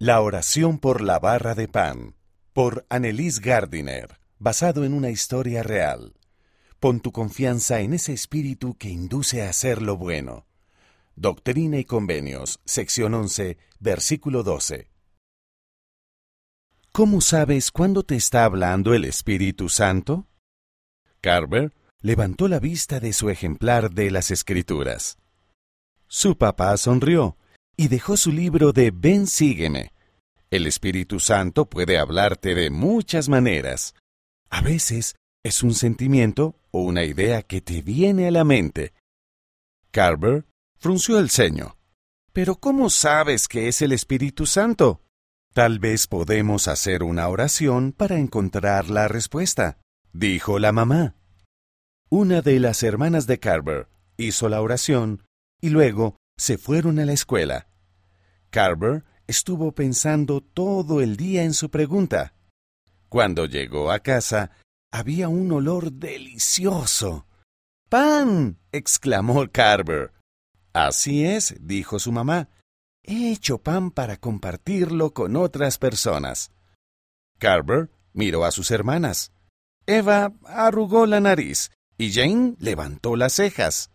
La oración por la barra de pan, por Annelise Gardiner, basado en una historia real. Pon tu confianza en ese espíritu que induce a hacer lo bueno. Doctrina y Convenios, sección 11, versículo 12. ¿Cómo sabes cuándo te está hablando el Espíritu Santo? Carver levantó la vista de su ejemplar de las Escrituras. Su papá sonrió y dejó su libro de Ven, sígueme. El Espíritu Santo puede hablarte de muchas maneras. A veces es un sentimiento o una idea que te viene a la mente. Carver frunció el ceño. Pero ¿cómo sabes que es el Espíritu Santo? Tal vez podemos hacer una oración para encontrar la respuesta, dijo la mamá. Una de las hermanas de Carver hizo la oración y luego se fueron a la escuela. Carver estuvo pensando todo el día en su pregunta. Cuando llegó a casa, había un olor delicioso. ¡Pan! exclamó Carver. Así es, dijo su mamá. He hecho pan para compartirlo con otras personas. Carver miró a sus hermanas. Eva arrugó la nariz y Jane levantó las cejas.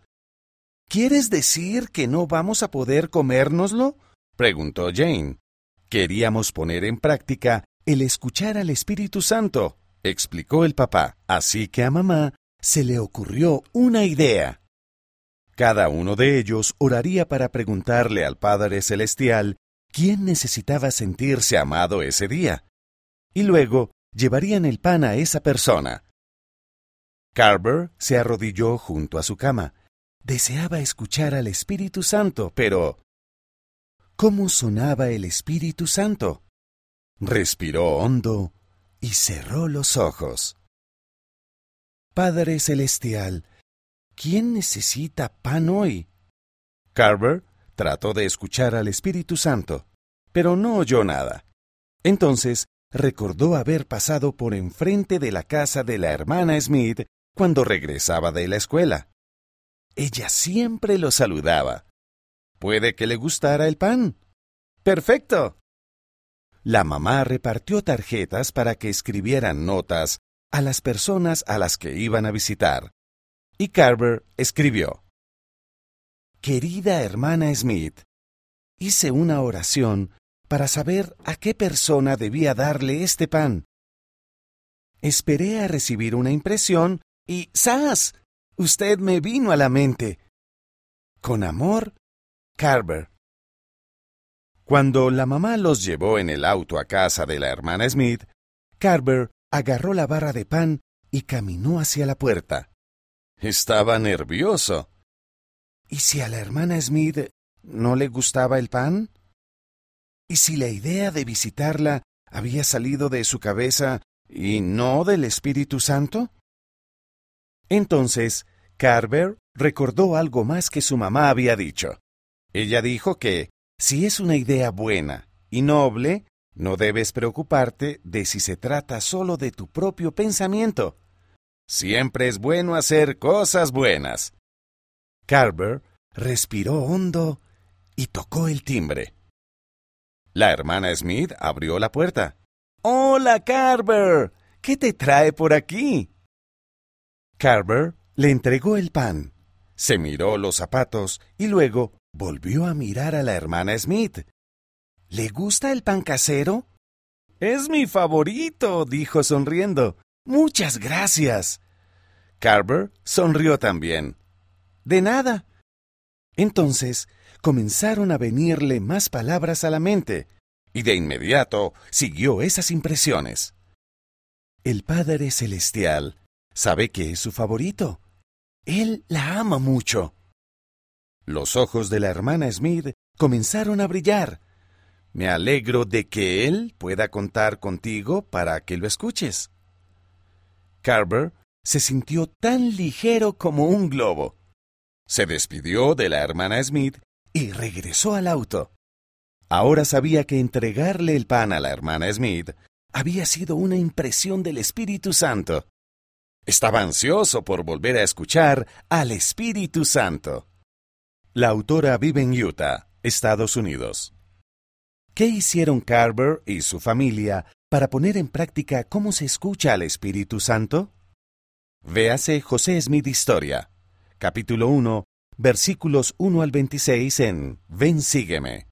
¿Quieres decir que no vamos a poder comérnoslo? Preguntó Jane. Queríamos poner en práctica el escuchar al Espíritu Santo, explicó el papá. Así que a mamá se le ocurrió una idea. Cada uno de ellos oraría para preguntarle al Padre Celestial quién necesitaba sentirse amado ese día. Y luego llevarían el pan a esa persona. Carver se arrodilló junto a su cama deseaba escuchar al Espíritu Santo, pero ¿cómo sonaba el Espíritu Santo? Respiró hondo y cerró los ojos. Padre Celestial, ¿quién necesita pan hoy? Carver trató de escuchar al Espíritu Santo, pero no oyó nada. Entonces recordó haber pasado por enfrente de la casa de la hermana Smith cuando regresaba de la escuela. Ella siempre lo saludaba. Puede que le gustara el pan. Perfecto. La mamá repartió tarjetas para que escribieran notas a las personas a las que iban a visitar. Y Carver escribió, Querida hermana Smith, hice una oración para saber a qué persona debía darle este pan. Esperé a recibir una impresión y ¡zas! Usted me vino a la mente. Con amor, Carver. Cuando la mamá los llevó en el auto a casa de la hermana Smith, Carver agarró la barra de pan y caminó hacia la puerta. Estaba nervioso. ¿Y si a la hermana Smith no le gustaba el pan? ¿Y si la idea de visitarla había salido de su cabeza y no del Espíritu Santo? Entonces, Carver recordó algo más que su mamá había dicho. Ella dijo que, si es una idea buena y noble, no debes preocuparte de si se trata solo de tu propio pensamiento. Siempre es bueno hacer cosas buenas. Carver respiró hondo y tocó el timbre. La hermana Smith abrió la puerta. Hola, Carver. ¿Qué te trae por aquí? Carver le entregó el pan, se miró los zapatos y luego volvió a mirar a la hermana Smith. ¿Le gusta el pan casero? Es mi favorito, dijo sonriendo. Muchas gracias. Carver sonrió también. De nada. Entonces comenzaron a venirle más palabras a la mente, y de inmediato siguió esas impresiones. El Padre Celestial Sabe que es su favorito. Él la ama mucho. Los ojos de la hermana Smith comenzaron a brillar. Me alegro de que él pueda contar contigo para que lo escuches. Carver se sintió tan ligero como un globo. Se despidió de la hermana Smith y regresó al auto. Ahora sabía que entregarle el pan a la hermana Smith había sido una impresión del Espíritu Santo. Estaba ansioso por volver a escuchar al Espíritu Santo. La autora vive en Utah, Estados Unidos. ¿Qué hicieron Carver y su familia para poner en práctica cómo se escucha al Espíritu Santo? Véase José Smith Historia, capítulo 1, versículos 1 al 26 en Ven Sígueme.